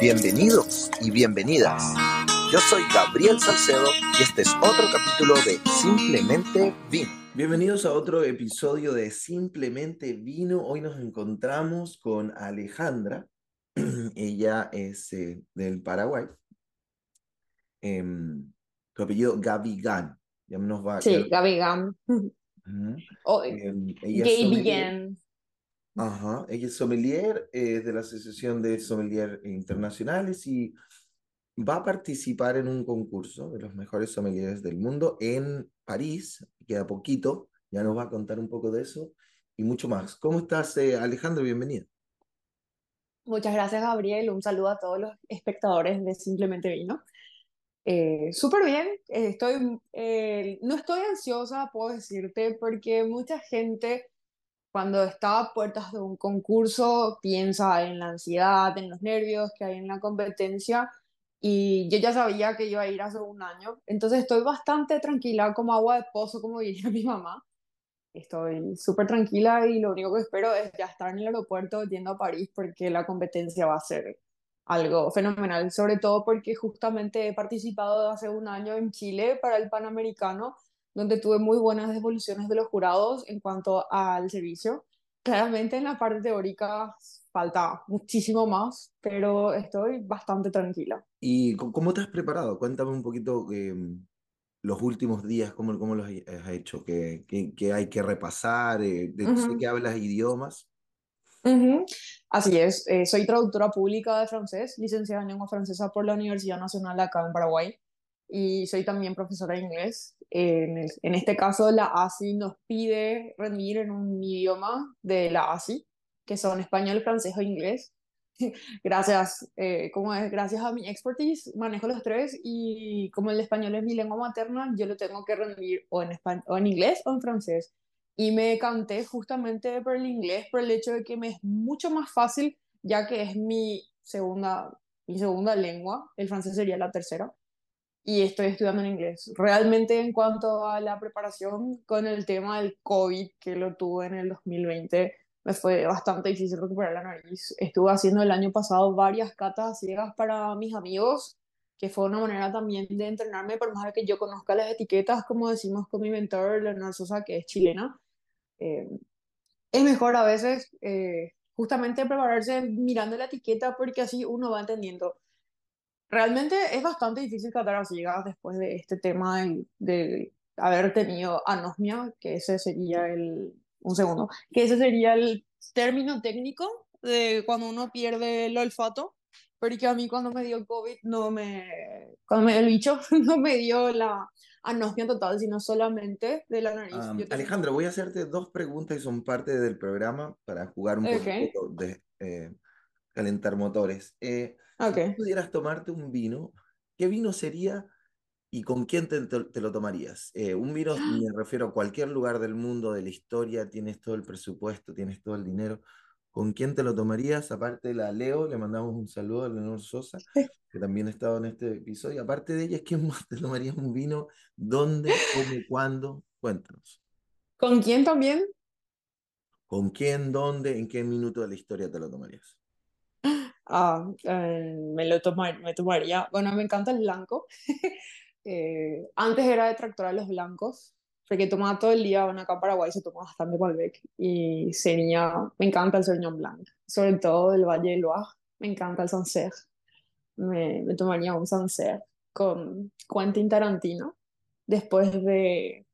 Bienvenidos y bienvenidas. Yo soy Gabriel Salcedo y este es otro capítulo de Simplemente Vino. Bienvenidos a otro episodio de Simplemente Vino. Hoy nos encontramos con Alejandra. Ella es eh, del Paraguay. Em, tu apellido Gavigan. Ya nos va, Sí, ya- Gavigan. Ujú. O Em, ella. Ajá, ella es sommelier eh, de la Asociación de Sommelier Internacionales y va a participar en un concurso de los mejores sommeliers del mundo en París. Queda poquito, ya nos va a contar un poco de eso y mucho más. ¿Cómo estás, eh, Alejandro? Bienvenida. Muchas gracias, Gabriel. Un saludo a todos los espectadores de Simplemente Vino. Eh, súper bien. eh, estoy, eh, no estoy ansiosa, puedo decirte, porque mucha gente cuando está a puertas de un concurso piensa en la ansiedad, en los nervios que hay en la competencia. Y yo ya sabía que iba a ir hace un año. Entonces estoy bastante tranquila, como agua de pozo, como diría mi mamá. Estoy súper tranquila y lo único que espero es ya estar en el aeropuerto yendo a París porque la competencia va a ser algo fenomenal, sobre todo porque justamente he participado hace un año en Chile para el Panamericano, donde tuve muy buenas devoluciones de los jurados en cuanto al servicio. Claramente en la parte teórica falta muchísimo más, pero estoy bastante tranquila. ¿Y cómo te has preparado? Cuéntame un poquito eh, los últimos días, cómo, cómo los has hecho, qué, qué- qué hay que repasar. eh, de- sé Ujú. que hablas idiomas. Ujú, Así es, eh, soy traductora pública de francés, licenciada en lengua francesa por la Universidad Nacional acá en Paraguay y soy también profesora de inglés. En, el- en este caso, la ASI nos pide rendir en un idioma de la ASI, que son español, francés o inglés. Gracias, eh, como es, gracias a mi expertise, manejo los tres y como el español es mi lengua materna, yo lo tengo que rendir o en, espa- o en inglés o en francés. Y me decanté justamente por el inglés, por el hecho de que me es mucho más fácil, ya que es mi segunda, mi segunda lengua, el francés sería la tercera, y estoy estudiando en inglés. Realmente en cuanto a la preparación con el tema del COVID, que lo tuve en el 2020, me fue bastante difícil recuperar la nariz. Estuve haciendo el año pasado varias catas ciegas para mis amigos, que fue una manera también de entrenarme, por más que yo conozca las etiquetas, como decimos con mi mentor, Leonor Sosa, que es chilena. Eh, es mejor a veces eh, justamente prepararse mirando la etiqueta porque así uno va entendiendo. Realmente es bastante difícil catar a ciegas después de este tema de, de haber tenido anosmia, que ese sería el, un segundo, que ese sería el término técnico de cuando uno pierde el olfato, porque a mí cuando me dio COVID no me, cuando me dio el bicho, no me dio la anosmia total, sino solamente de la nariz. Alejandra, voy a hacerte dos preguntas y son parte del programa para jugar un poquito Ok, de eh, calentar motores. Eh, si tú ok. pudieras tomarte un vino, ¿qué vino sería y con quién te lo tomarías? Eh, un vino, me refiero a cualquier lugar del mundo, de la historia, tienes todo el presupuesto, tienes todo el dinero. ¿Con quién te lo tomarías? Aparte de la Leo, le mandamos un saludo a Leonor Sosa, que también ha estado en este episodio. Aparte de ella, ¿quién más te tomarías un vino? ¿Dónde? ¿Cómo? ¿Cuándo? Cuéntanos. ¿Con quién también? ¿Con quién? ¿Dónde? ¿En qué minuto de la historia te lo tomarías? Eh, me lo tomar, me tomaría. Bueno, me encanta el blanco. Eh, antes era detractora de los blancos, porque tomaba todo el día, bueno, acá en Paraguay se toma bastante Malbec y sería, me encanta el Sauvignon Blanc, sobre todo del Valle del Loire, me encanta el Sancerre. Me, me tomaría un Sancerre con Quentin Tarantino después de,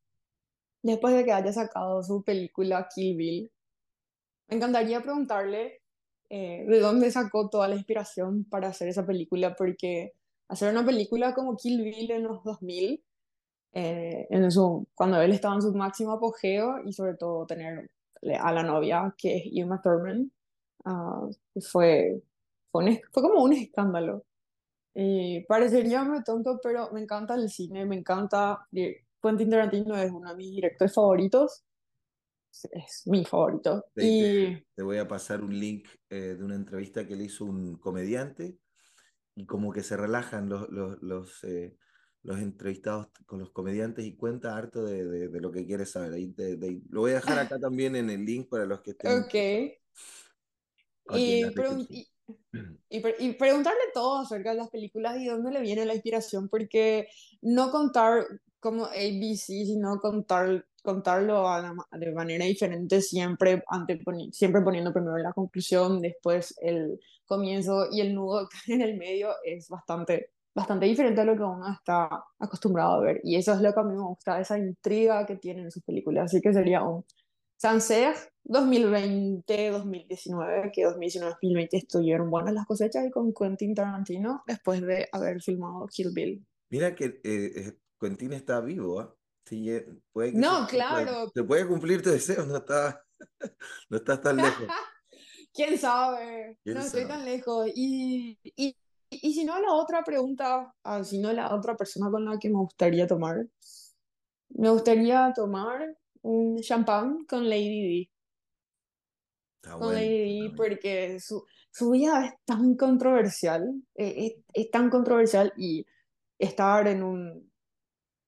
después de que haya sacado su película Kill Bill. Me encantaría preguntarle eh, de dónde sacó toda la inspiración para hacer esa película, porque hacer una película como Kill Bill en los 2000, eh, en su, cuando él estaba en su máximo apogeo y sobre todo tener a la novia que es Uma Thurman, ah, fue, fue, un fue como un escándalo. Parecería muy tonto, pero me encanta el cine, me encanta. eh, Quentin Tarantino es uno de mis directores favoritos, es, mi favorito. Te, Y te voy a pasar un link eh, de una entrevista que le hizo un comediante y como que se relajan los, los, los, eh, los entrevistados con los comediantes y cuenta harto de, de- de lo que quieres saber. Ahí te- te- lo voy a dejar acá también en el link para los que estén Ok. la Y, pregun- y, Y, y, preguntarle todo acerca de las películas y dónde le viene la inspiración, porque no contar como ABC, sino contar, contarlo de manera diferente, siempre, siempre poniendo primero la conclusión, después el comienzo y el nudo en el medio es bastante, bastante diferente a lo que uno está acostumbrado a ver. Y eso es lo que a mí me gusta, esa intriga que tienen sus películas. Así que sería un Sancerre 2020-2019, que 2019-2020 estuvieron buenas las cosechas y con Quentin Tarantino después de haber filmado Kill Bill. Mira que eh, Quentin está vivo, ¿ah? Sí, eh, puede que no, claro. Te puede cumplir tu deseo, no está, no estás tan lejos. ¿Quién sabe? no estoy tan lejos. Y, y, y, si no, la otra pregunta, ah, si no, la otra persona con la que me gustaría tomar, me gustaría tomar un champán con Lady D. con Lady D porque su, su, vida es tan controversial, eh, es, es, tan controversial y estar en un,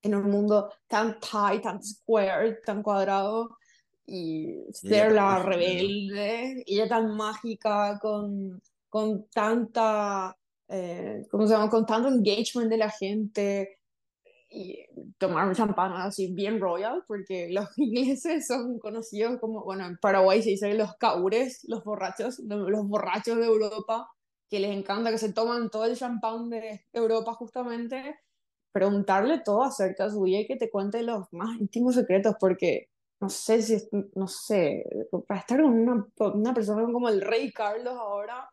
en un mundo tan tight, tan square, tan cuadrado, y ser la rebelde, y ella tan mágica, con, con tanta, eh, ¿cómo se llama? Con tanto engagement de la gente, y tomar champán así bien royal, porque los ingleses son conocidos como, bueno, en Paraguay se dice los caures, los borrachos, los borrachos de Europa, que les encanta, que se toman todo el champán de Europa justamente, preguntarle todo acerca de su vida y que te cuente los más íntimos secretos, porque no sé si, no sé, para estar con una, una persona como el rey Carlos ahora.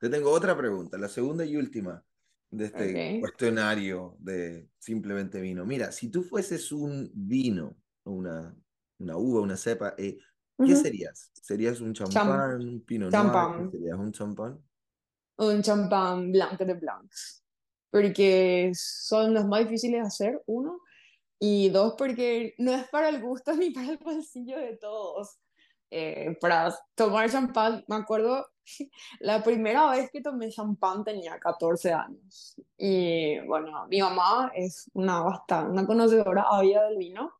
Te tengo otra pregunta, la segunda y última de este cuestionario de simplemente vino. Mira, si tú fueses un vino, una, una uva, una cepa, eh, ¿qué serías? ¿Serías un champán, un pinot noir? ¿Serías un champán? Un champán blanco de blancs porque son los más difíciles de hacer, uno, y dos, porque no es para el gusto ni para el bolsillo de todos. Eh, para tomar champán, me acuerdo, la primera vez que tomé champán tenía 14 años. Y bueno, mi mamá es una, bastante, una conocedora había del vino.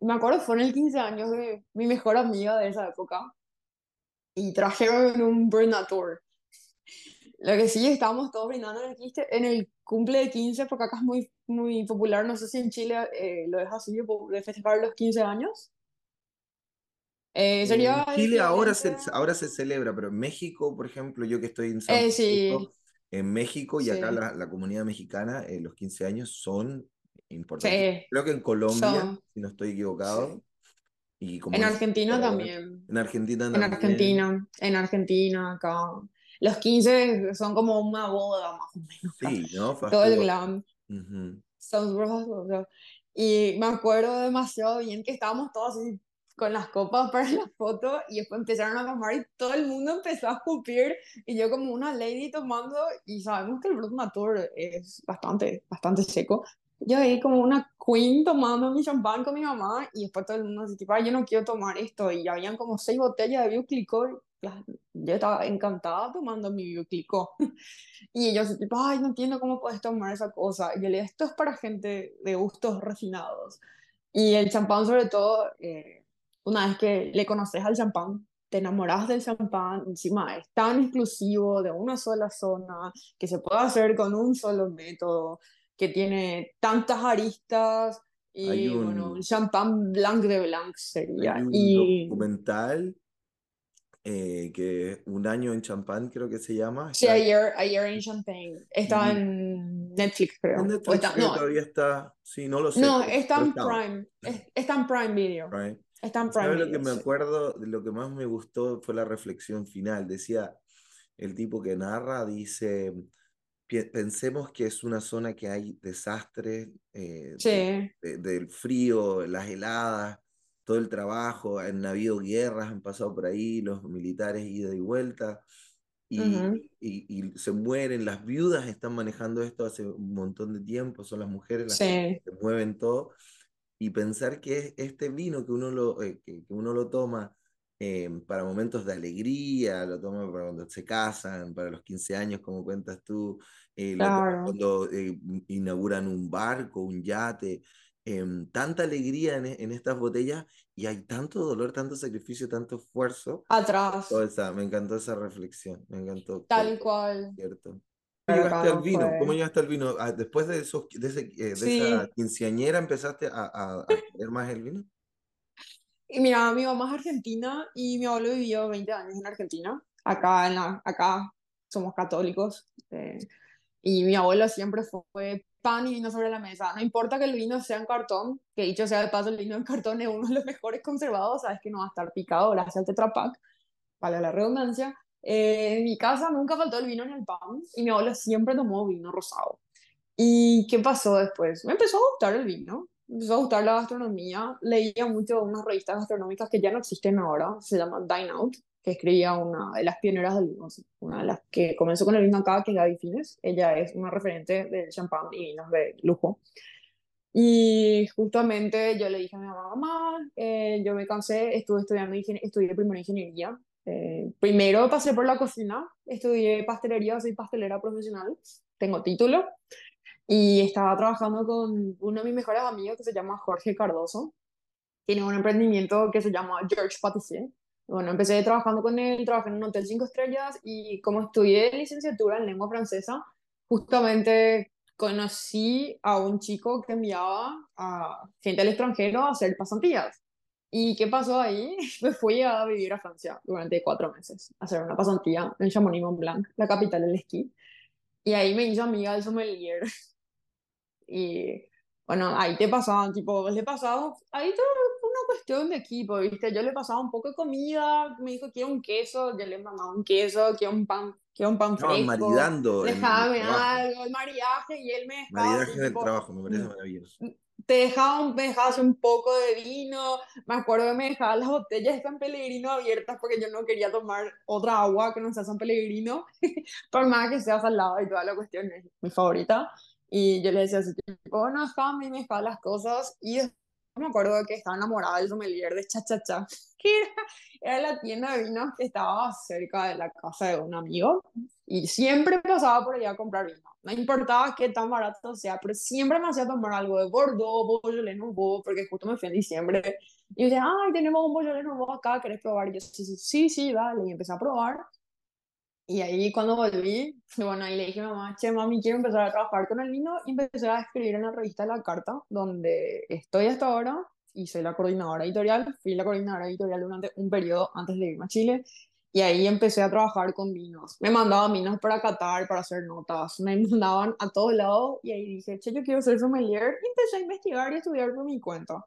Me acuerdo, fue en el 15 años de mi mejor amiga de esa época. Y trajeron un Bernator. Lo que sí, estábamos todos brindando en el, en el cumple de 15, porque acá es muy, muy popular, no sé si en Chile eh, lo es así, de festejar los 15 años. Eh, sería en Chile ahora se, ahora se celebra, pero en México, por ejemplo, yo que estoy en San eh, Francisco, en México y acá la, la, comunidad mexicana, los 15 años son importantes. Creo que en Colombia, si no estoy equivocado. Y como en Argentina también. En Argentina también. En Argentina, en Argentina, acá los 15 son como una boda más o menos. Sí, ¿no? Todo el glam. Y me acuerdo demasiado bien que estábamos todos así con las copas para la foto y después empezaron a tomar y todo el mundo empezó a escupir y yo como una lady tomando y sabemos que el Natur es bastante, bastante seco. Yo ahí como una queen tomando mi champán con mi mamá y después todo el mundo así tipo, yo no quiero tomar esto y habían como seis botellas de Yo estaba encantada tomando mi bioclico. y ellos, tipo, ay, no entiendo cómo puedes tomar esa cosa. Y yo le esto es para gente de gustos refinados. Y el champán, sobre todo, eh, una vez que le conoces al champán, te enamoras del champán, encima es tan exclusivo de una sola zona, que se puede hacer con un solo método, que tiene tantas aristas. Y bueno, el champán blanc de blanc sería. un y... documental eh, que un año en champán creo que se llama. Sí, ayer, ayer en Champagne. Está en Netflix, creo. En Netflix no. todavía está, sí, no lo sé. No, está en Prime, está en Prime Video. Está en Prime Video, lo que me acuerdo, de lo que más me gustó fue la reflexión final. Decía, el tipo que narra, dice, pensemos que es una zona que hay desastres, eh, sí. del frío, las heladas, todo el trabajo, han habido guerras, han pasado por ahí, los militares ida y vuelta, y, y, se mueren, las viudas están manejando esto hace un montón de tiempo, son las mujeres las que mueven todo, y pensar que este vino que uno lo, eh, que, uno lo toma eh, para momentos de alegría, lo toma para cuando se casan, para los 15 años, como cuentas tú, eh, cuando inauguran un barco, un yate, em, tanta alegría en, en, estas botellas y hay tanto dolor, tanto sacrificio, tanto esfuerzo. Atrás. O esa, me encantó esa reflexión, me encantó. Tal cual. Cierto. ¿Cómo llegaste al vino? ¿Cómo llegaste al vino? Después de, esos, de, ese, de Sí. esa quinceañera empezaste a, a, a querer más el vino. Y mira, mi mamá es argentina y mi abuelo vivió 20 años en Argentina. Acá, en la, acá somos católicos. eh, y mi abuelo siempre fue pan y vino sobre la mesa. No importa que el vino sea en cartón, que dicho sea de paso, el vino en cartón es uno de los mejores conservados, sabes que no va a estar picado gracias al Tetra Pak, para la redundancia. Eh, en mi casa nunca faltó el vino ni el pan y mi abuelo siempre tomó vino rosado. ¿Y qué pasó después? Me empezó a gustar el vino, me empezó a gustar la gastronomía. Leía mucho unas revistas gastronómicas que ya no existen ahora, se llaman Dine Out, que escribía una de las pioneras del vino, una de las que comenzó con el vino acá, que es Gaby Fines. Ella es una referente del champán y vinos de lujo. Y justamente yo le dije a mi mamá, mamá, eh, yo me cansé, estuve estudiando, estudié primero ingeniería. Eh, primero pasé por la cocina, estudié pastelería, soy pastelera profesional, tengo título. Y estaba trabajando con uno de mis mejores amigos que se llama Jorge Cardoso. Tiene un emprendimiento que se llama George Patissier. Bueno, empecé trabajando con él, trabajé en un hotel cinco estrellas y como estudié licenciatura en lengua francesa, justamente conocí a un chico que enviaba a gente al extranjero a hacer pasantías. ¿Y qué pasó ahí? Me fui a vivir a Francia durante cuatro meses, a hacer una pasantía en Chamonix-Mont-Blanc, la capital del esquí. Y ahí me hizo amiga del sommelier. Y bueno, ahí te pasaban, tipo, le pasaba, ahí todo cuestión de equipo, ¿viste? Yo le pasaba un poco de comida, me dijo, quiero un queso, yo le mandaba un queso, quiero un pan, quiero un pan fresco, maridando en el déjame trabajo. algo, el maridaje, y él me dejaba, Maridaje del trabajo, me parece mm, maravilloso. te dejaba, un- me dejaba hacer un poco de vino, me acuerdo que me dejaba las botellas de San Pellegrino abiertas porque yo no quería tomar otra agua que no sea San Pellegrino, por más que sea salada y toda la cuestión, es mi favorita. Y yo le decía así, tipo, bueno, déjame, y me dejaba las cosas. Y después me acuerdo que estaba enamorada del sommelier de Cha Cha Cha, que era, era la tienda de vinos que estaba cerca de la casa de un amigo. Y siempre pasaba por allá a comprar vino. No importaba qué tan barato sea, pero siempre me hacía tomar algo de Bordeaux, Beaujolais Nouveau, porque justo me fui en diciembre. Y yo decía, ay, tenemos un Beaujolais Nouveau acá, ¿querés probar? Y yo, sí, sí, sí, dale. Y empecé a probar. Y ahí cuando volví, bueno, ahí le dije a mamá, che, mami, quiero empezar a trabajar con el vino. Y empecé a escribir en la revista La Carta, donde estoy hasta ahora y soy la coordinadora editorial. Fui la coordinadora editorial durante un periodo antes de irme a Chile. Y ahí empecé a trabajar con vinos. Me mandaban vinos para Qatar, para hacer notas. Me mandaban a todos lados. Y ahí dije, che, yo quiero ser sommelier. Y empecé a investigar y a estudiar por mi cuenta.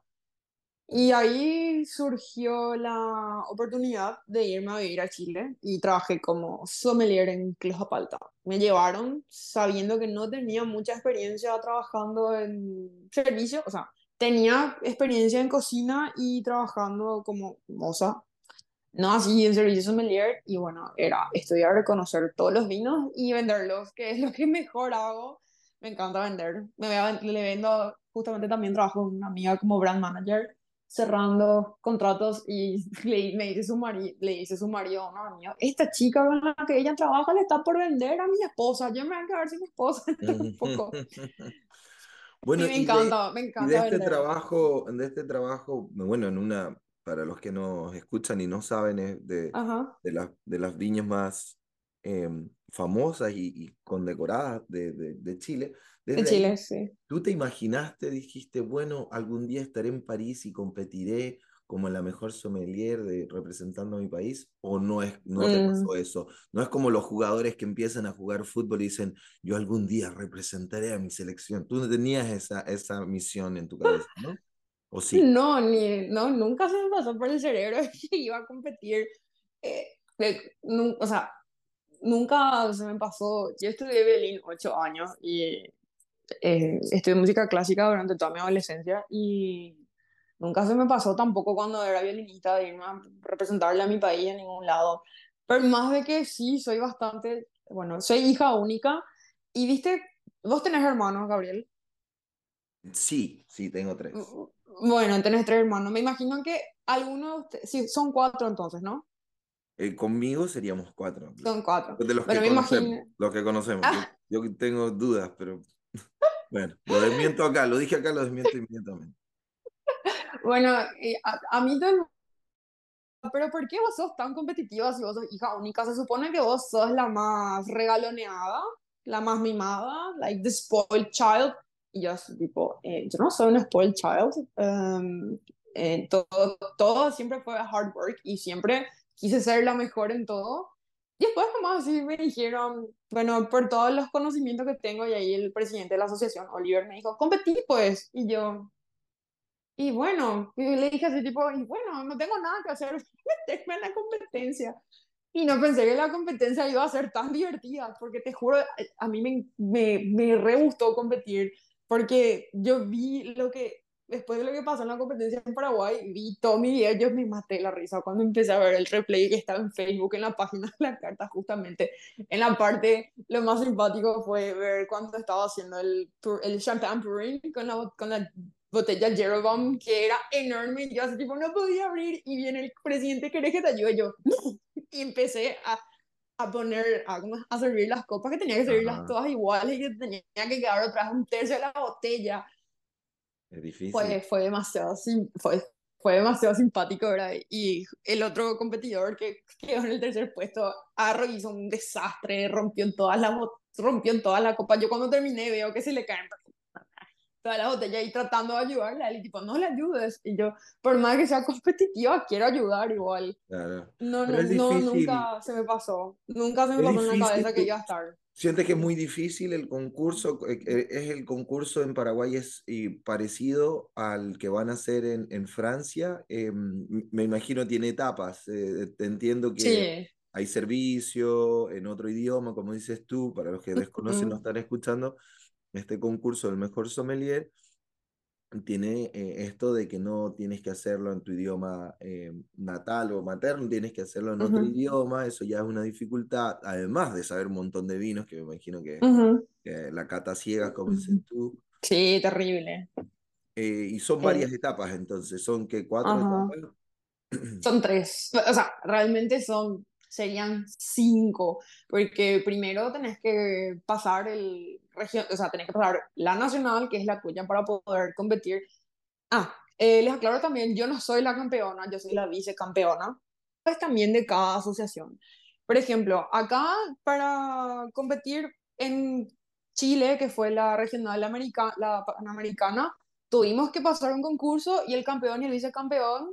Y ahí surgió la oportunidad de irme a vivir a Chile y trabajé como sommelier en Clojapalta. Me llevaron sabiendo que no tenía mucha experiencia trabajando en servicio, o sea, tenía experiencia en cocina y trabajando como moza, no así en servicio sommelier, y bueno, era estudiar, conocer todos los vinos y venderlos, que es lo que mejor hago. Me encanta vender. Me voy a- le vendo, justamente también trabajo con una amiga como brand manager cerrando contratos y le, me dice su marido, le dice su marido, no, mío, esta chica con la que ella trabaja le está por vender a mi esposa, yo me voy a quedar sin esposa un poco. Bueno, Y me y de, encanta, y de este vender. trabajo, de este trabajo, bueno, en una, para los que nos escuchan y no saben, es de, de las, de las viñas más em, famosas y, y condecoradas de, de, de Chile. en Desde ahí, Chile, sí. ¿tú te imaginaste, dijiste, bueno, algún día estaré en París y competiré como la mejor sommelier de, representando a mi país? ¿O no, es, no te Mm, pasó eso? No es como los jugadores que empiezan a jugar fútbol y dicen, yo algún día representaré a mi selección. Tú no tenías esa, esa misión en tu cabeza, ¿no? ¿O sí? No, ni, no, nunca se me pasó por el cerebro que iba a competir. Eh, de- nu- o sea, nunca se me pasó. Yo estudié violín ocho años y eh, estudié música clásica durante toda mi adolescencia y nunca se me pasó tampoco cuando era violinista de irme a representarle a mi país en ningún lado. Pero más de que sí, soy bastante, bueno, soy hija única y viste, vos tenés hermanos, Gabriel. Sí, sí, tengo tres. Bueno, tenés tres hermanos. Me imagino que algunos, sí, son cuatro entonces, ¿no? Eh, conmigo seríamos cuatro. Son cuatro. De los Bueno, que me conocemos, imagino. los que conocemos. Ah, Yo, yo tengo dudas, pero Bueno, lo desmiento acá, lo dije acá, lo desmiento inmediatamente. Bueno, a, a, mí todo pero ¿por qué vos sos tan competitiva si vos sos hija única? Se supone que vos sos la más regaloneada, la más mimada, like the spoiled child. Y yo tipo, eh, yo no soy una spoiled child. Um, eh, todo, todo siempre fue hard work y siempre quise ser la mejor en todo. Y después nomás así me dijeron, bueno, por todos los conocimientos que tengo, y ahí el presidente de la asociación, Oliver, me dijo, competí pues. Y yo, y bueno, le dije así tipo, y bueno, no tengo nada que hacer, meterme en la competencia. Y no pensé que la competencia iba a ser tan divertida, porque te juro, a mí me, me, me re gustó competir, porque yo vi lo que, después de lo que pasó en la competencia en Paraguay, vi todo mi video, yo me maté la risa cuando empecé a ver el replay que estaba en Facebook, en la página de la carta, justamente. En la parte, lo más simpático fue ver cuando estaba haciendo el, el champagne pouring con la, con la botella Jeroboam que era enorme. Y yo así tipo, no podía abrir. Y viene el presidente, ¿querés que te ayude? yo, Y empecé a, a poner, a, a, servir las copas que tenía que servirlas todas iguales y que tenía que quedar otra un tercio de la botella. Es difícil. Fue, fue demasiado, fue, fue demasiado simpático, ¿verdad? Y el otro competidor que quedó en el tercer puesto, Arro hizo un desastre, rompió en todas las rompió en todas las copas. Yo cuando terminé veo que se le caen toda la botella y tratando de ayudarla. Y tipo, no le ayudes. Y yo, por más que sea competitiva, quiero ayudar igual. Claro. No, no, no, nunca se me pasó. Nunca se me pasó en la cabeza que iba a estar. Sientes que es muy difícil el concurso, eh, eh, es el concurso en Paraguay es parecido al que van a hacer en, en Francia. Em, me imagino tiene etapas. Eh, entiendo que hay servicio en otro idioma, como dices tú, para los que desconocen, no están escuchando este concurso del mejor sommelier tiene eh, esto de que no tienes que hacerlo en tu idioma eh, natal o materno, tienes que hacerlo en otro idioma, eso ya es una dificultad, además de saber un montón de vinos, que me imagino que, la cata ciega, como dices tú. Sí, terrible. Eh, y son varias etapas, entonces, ¿son que cuatro etapas? Son tres, o sea, realmente son serían cinco, porque primero tenés que pasar el región, o sea, tenés que pasar la nacional, que es la tuya, para poder competir. Ah, eh, les aclaro también, yo no soy la campeona, yo soy la vicecampeona, pues también de cada asociación. Por ejemplo, acá para competir en Chile, que fue la regional americana, la panamericana, tuvimos que pasar un concurso y el campeón y el vicecampeón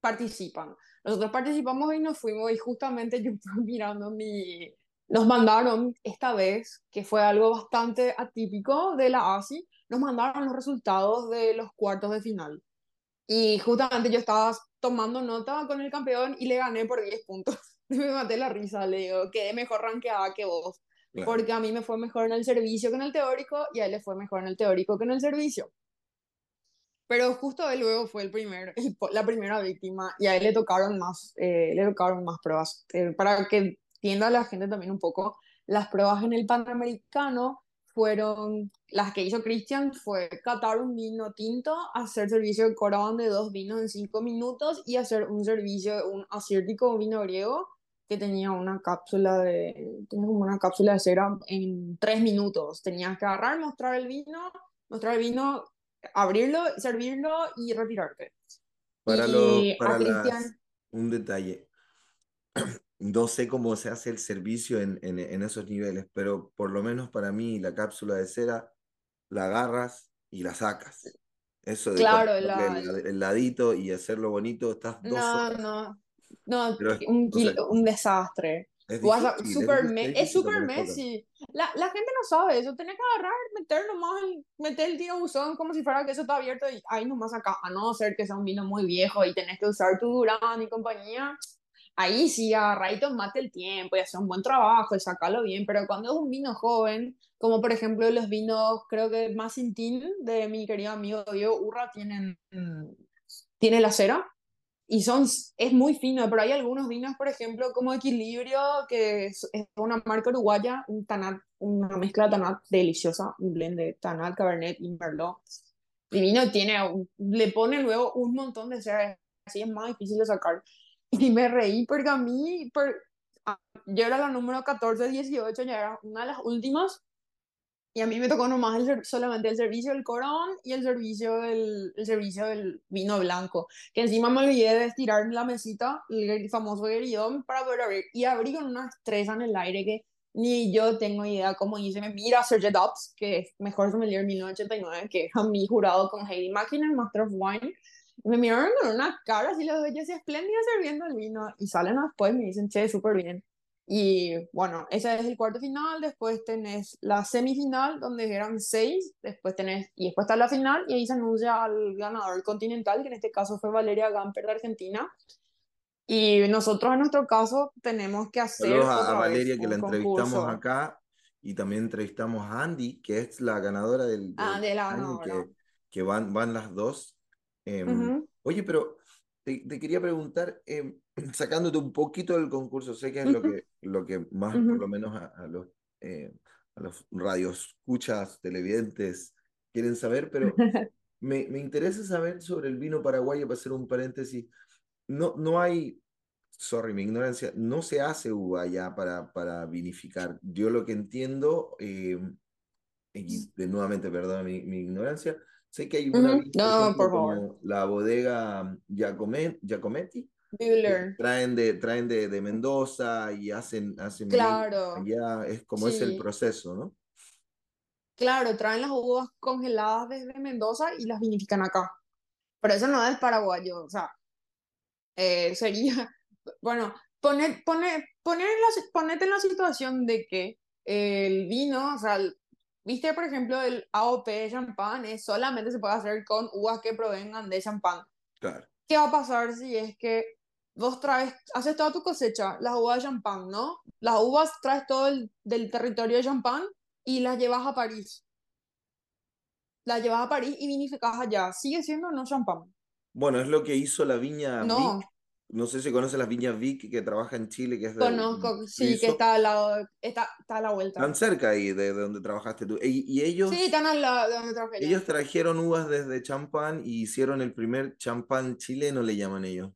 participan. Nosotros participamos y nos fuimos y justamente yo estaba mirando mi... Nos mandaron esta vez, que fue algo bastante atípico de la ASI, nos mandaron los resultados de los cuartos de final. Y justamente yo estaba tomando nota con el campeón y le gané por 10 puntos. me maté la risa, le digo, quedé mejor rankeada que vos. Porque a mí me fue mejor en el servicio que en el teórico y a él le fue mejor en el teórico que en el servicio. Pero justo él luego fue el primer, la primera víctima y a él le tocaron más, eh, le tocaron más pruebas. Eh, para que entienda la gente también un poco, las pruebas en el Panamericano fueron, las que hizo Christian fue catar un vino tinto, hacer servicio de coraban de dos vinos en cinco minutos y hacer un servicio, un asiático vino griego que tenía una cápsula de, tenía como una cápsula de cera en tres minutos. Tenías que agarrar, mostrar el vino, mostrar el vino, abrirlo, servirlo y retirarte. Para, lo, para un detalle. No sé cómo se hace el servicio en, en, en, esos niveles, pero por lo menos para mí la cápsula de cera la agarras y la sacas. Eso de claro, el, ladito y hacerlo bonito, estás dos No, no, no, un, un desastre. Es, super es súper Messi. La, la, gente no sabe eso. Tenés que agarrar, meter nomás, meter el tiro buzón como si fuera que eso está abierto y ahí nomás acá. A no ser que sea un vino muy viejo y tenés que usar tu Durán y compañía. Ahí sí, agarra y tomate el tiempo y hacer un buen trabajo y sacarlo bien. Pero cuando es un vino joven, como por ejemplo los vinos, creo que más intim de mi querido amigo Diego Urra, tienen, tiene la cera y son, es muy fino, pero hay algunos vinos, por ejemplo, como Equilibrio, que es, una marca uruguaya, un tanat, una mezcla tanat deliciosa, un blend de tanat, cabernet y merlot. El vino tiene, le pone luego un montón de cera, así es más difícil de sacar. Y me reí porque a mí, por, yo era la número 14, 18, ya era una de las últimas, Y a mí me tocó nomás el, solamente el servicio del corón y el servicio del, el servicio del vino blanco. Que encima me olvidé de estirar la mesita, el, famoso gueridón, para poder abrir. Y abrí con una estresa en el aire que ni yo tengo idea cómo hice. Me mira Sergio Dobbs, que es mejor sommelier en 1989, que a mí jurado con Heidi Mackin Master of Wine. Me miraron con una cara así, los yo así espléndida sirviendo el vino. Y salen después y me dicen, che, súper bien. Y bueno, ese es el cuarto final, después tenés la semifinal, donde eran seis, después tenés, y después está la final, y ahí se anuncia al ganador continental, que en este caso fue Valeria Gamper de Argentina. Y nosotros en nuestro caso tenemos que hacer... Saludos a, Valeria, que la entrevistamos acá, y también entrevistamos a Andy, que es la ganadora del... ah, de la ganadora. Que, que, van, van las dos. Em, oye, pero te, te quería preguntar, eh, sacándote un poquito del concurso, sé que es lo, que, lo que más, por lo menos a, los, eh, a los radios escuchas, televidentes quieren saber, pero me, me, interesa saber sobre el vino paraguayo, para hacer un paréntesis. No, no hay, sorry, mi ignorancia, no se hace uva ya para, para vinificar. Yo lo que entiendo, y de nuevamente, perdón mi, mi ignorancia, sé que hay una no, por favor. la bodega Giacometti, Traen de, traen de, de, Mendoza y hacen, hacen claro. allá, es como es el proceso, ¿no? Claro, traen las uvas congeladas desde Mendoza y las vinifican acá. Pero eso no es paraguayo, o sea, eh, sería, bueno, poner, poner, poner la, ponete en la situación de que el vino, o sea, viste, por ejemplo, el AOP de champán, es, solamente se puede hacer con uvas que provengan de champán. Claro. ¿Qué va a pasar si es que vos traes, haces toda tu cosecha, las uvas de champán, ¿no? Las uvas traes todo el, del territorio de champán y las llevas a París. Las llevas a París y vinificas allá. Sigue siendo no champán. Bueno, es lo que hizo la viña no. Vic. No sé si conoce las viñas Vic que trabaja en Chile, que es de, Conozco, sí, que está al lado, está, está a la vuelta. Están cerca ahí de, donde trabajaste tú. Y, ellos... Sí, están al lado de donde trabajé. Ellos trajeron uvas desde champán y hicieron el primer champán chileno, le llaman ellos.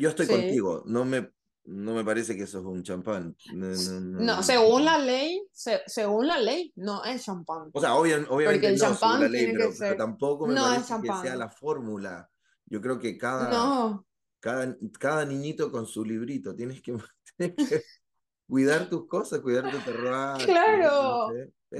Yo estoy contigo, no me, no me parece que eso es un champán. No, según la ley, según la ley, no es champán. O sea, obviamente el no, champán la ley, pero, tampoco me parece que sea la fórmula. Yo creo que cada, cada, cada niñito con su librito, tienes que, cuidar tus cosas, cuidar tu terroir. Claro.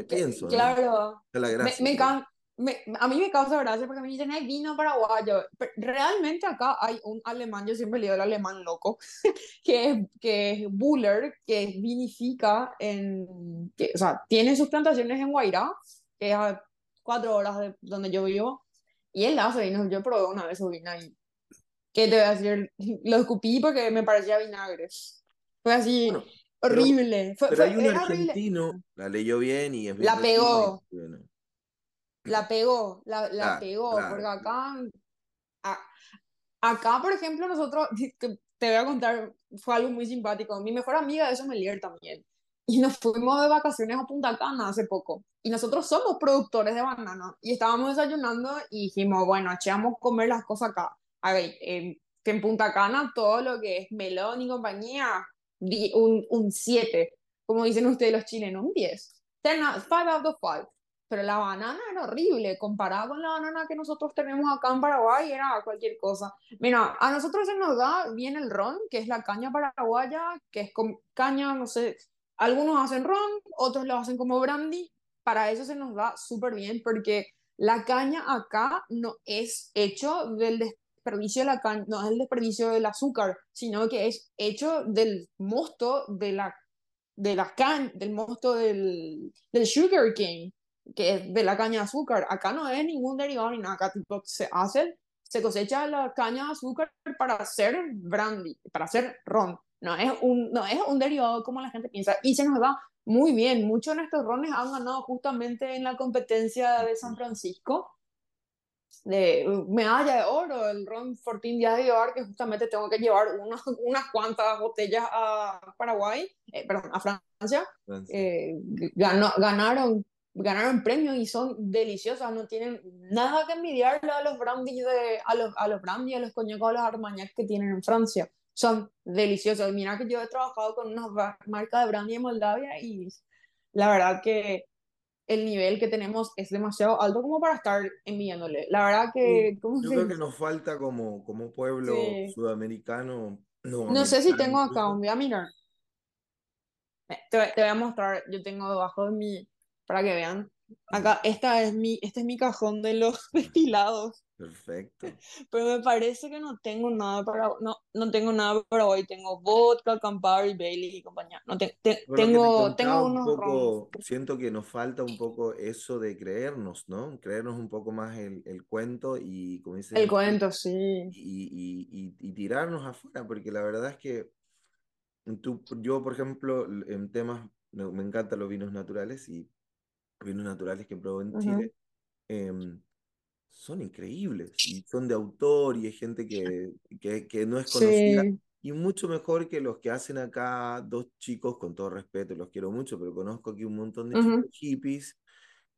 Pienso. Claro. La gracia, me, a mí me causa gracia porque me dicen, hay vino paraguayo. realmente acá hay un alemán, yo siempre leo el alemán loco, que es, que es Buller, que vinifica en, que, o sea, tiene sus plantaciones en Guairá, que es a cuatro horas de donde yo vivo, y él hace vino. Yo probé una vez su vino y, ¿qué te voy a decir? Lo escupí porque me parecía vinagre. Fue así. horrible. Pero, hay un argentino, la leyó bien y es La pegó la pegó, la, la pegó, porque acá, acá, por ejemplo, nosotros, te voy a contar, fue algo muy simpático. Mi mejor amiga es sommelier también. Y nos fuimos de vacaciones a Punta Cana hace poco. Y nosotros somos productores de banana. Y estábamos desayunando y dijimos, bueno, echamos a comer las cosas acá. A ver, que en Punta Cana todo lo que es melón y compañía, un 7. Como dicen ustedes los chilenos, un 10. 5 out of 5 pero la banana era horrible, comparada con la banana que nosotros tenemos acá en Paraguay, era cualquier cosa. Mira, a nosotros se nos da bien el ron, que es la caña paraguaya, que es con caña, no sé, algunos hacen ron, otros lo hacen como brandy, para eso se nos da súper bien, porque la caña acá no es hecho del desperdicio de la caña, no es el desperdicio del azúcar, sino que es hecho del mosto de la de la caña, del mosto del, del sugar cane que es de la caña de azúcar. Acá no es ningún derivado ni nada, acá tipo, se hace, se cosecha la caña de azúcar para hacer brandy, para hacer ron. No es un, no es un derivado como la gente piensa y se nos da muy bien. Muchos de estos rones han ganado justamente en la competencia de San Francisco de medalla de oro, el ron Fortín Díaz de Llevar, que justamente tengo que llevar unas, unas cuantas botellas a Paraguay, eh, perdón, a Francia. Eh, ganó, ganaron ganaron premios y son deliciosas, no tienen nada que envidiarle a los brandy de, a los, a los brandy, a los coñacos, a los armagnac que tienen en Francia. Son deliciosos. Mira que yo he trabajado con una marca de brandy en Moldavia y la verdad que el nivel que tenemos es demasiado alto como para estar enviándole. La verdad que, ¿cómo Yo se creo que nos falta como, como pueblo Sí. sudamericano, no, No sé si tengo acá, voy a mirar. Te, voy te voy a mostrar, yo tengo debajo de mi, para que vean. Acá, esta es mi, este es mi cajón de los destilados. Perfecto. Pero me parece que no tengo nada para, no, no tengo nada para hoy. Tengo vodka, Campari, Bailey y compañía. No te- te- tengo, tengo unos poco, siento que nos falta un poco eso de creernos, ¿no? Creernos un poco más el, el cuento y, como dices, El cuento, sí. y, y, y, y tirarnos afuera, porque la verdad es que tú, yo, por ejemplo, en temas, me, encantan los vinos naturales y vinos naturales que probé en. Chile. em, son increíbles y son de autor y es gente que, que, que no es conocida Sí. y mucho mejor que los que hacen acá dos chicos, con todo respeto, los quiero mucho, pero conozco aquí un montón de chicos Ujú. hippies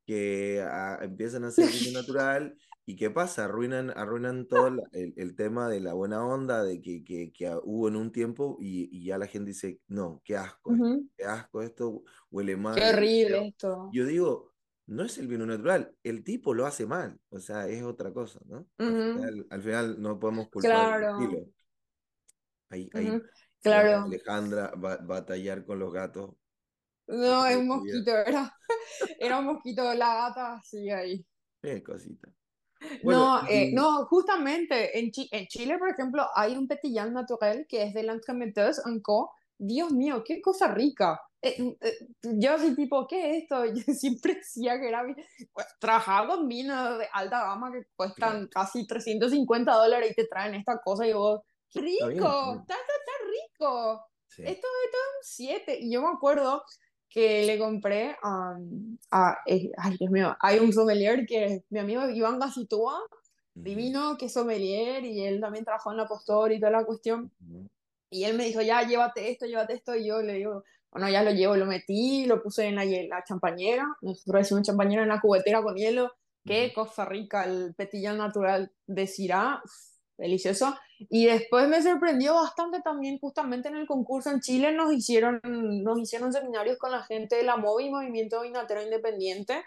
que ah, empiezan a hacer vino natural y ¿qué pasa? Arruinan, arruinan todo el, el tema de la buena onda de que, que, que hubo en un tiempo y, y ya la gente dice, no, qué asco esto, Ujú. qué asco esto, huele Qué mal, huele horrible esto. Yo digo, no es el vino natural, el tipo lo hace mal, o sea, es otra cosa, ¿no? Al final, al final no podemos culpar el estilo. Ahí, a Claro. Alejandra ba- batallar con los gatos a No, es un mosquito, era, era un mosquito, la gata, sí, ahí. Qué cosita. Bueno, No, eh, y no, justamente en, Chi- en Chile, por ejemplo, hay un Petillán Naturel que es de L'Entremetteuse en Co. Dios mío, qué cosa rica. Eh, eh, yo así tipo, ¿qué es esto? Yo siempre decía que era... pues, trabajaba con vinos de alta gama que cuestan casi 350 dólares y te traen esta cosa y vos, ¡qué está bien, está rico! ¡Está, rico! Sí. Esto, esto es un 7. Y yo me acuerdo que le compré a, eh, ay Dios mío, hay un sommelier que es mi amigo Iván Gacitúa, Ujú, divino, que es sommelier y él también trabajó en la postor y toda la cuestión. Y él me dijo, ya, llévate esto, llévate esto. Y yo le digo, bueno, ya lo llevo, lo metí, lo puse en la, la champañera. Nosotros decimos champañera en la cubetera con hielo. Qué cosa rica, el petillán natural de Syrah, delicioso. Y después me sorprendió bastante también, justamente en el concurso en Chile nos hicieron, nos hicieron seminarios con la gente de la MOVI, Movimiento Vinatero Independiente.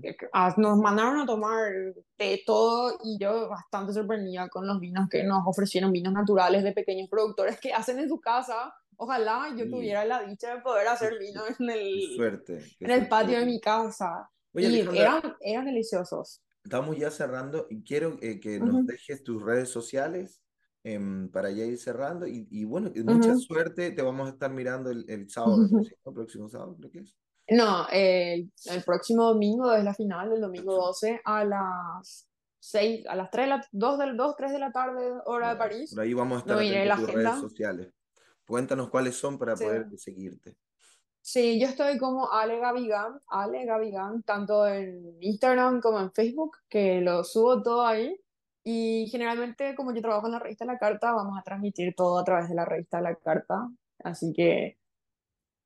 Que, ah, Nos mandaron a tomar de todo y yo bastante sorprendida con los vinos que nos ofrecieron, vinos naturales de pequeños productores que hacen en su casa. Ojalá yo Sí, tuviera la dicha de poder hacer vino en el, suerte, en el patio de mi casa. Oye, Y eran, eran deliciosos. estamos ya cerrando y quiero eh, que nos Ujú, dejes tus redes sociales em, para ya ir cerrando. Y, y bueno, que mucha ujú. suerte. Te vamos a estar mirando el, el sábado, parece, ¿no? Próximo sábado, creo que es. No, el, el próximo domingo es la final, el domingo Próximo. 12 a las 6, a las 3 de la, 2 del 2, 3 de la tarde, hora de Ya, Por París. ahí vamos a estar No la tus redes sociales. Cuéntanos cuáles son para Sí. poder seguirte. Sí, yo estoy como Ale Gavigan, Ale Gavigan, tanto en Instagram como en Facebook, que lo subo todo ahí. Y generalmente, como yo trabajo en la revista La Carta, vamos a transmitir todo a través de la revista La Carta. Así que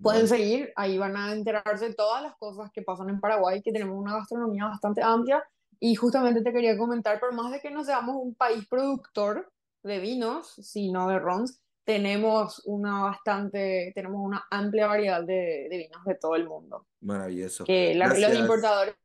pueden seguir, ahí van a enterarse de todas las cosas que pasan en Paraguay, que tenemos una gastronomía bastante amplia. Y justamente te quería comentar, por más de que no seamos un país productor de vinos, sino de rons, tenemos una bastante, tenemos una amplia variedad de, de vinos de todo el mundo. maravilloso. Que la- los importadores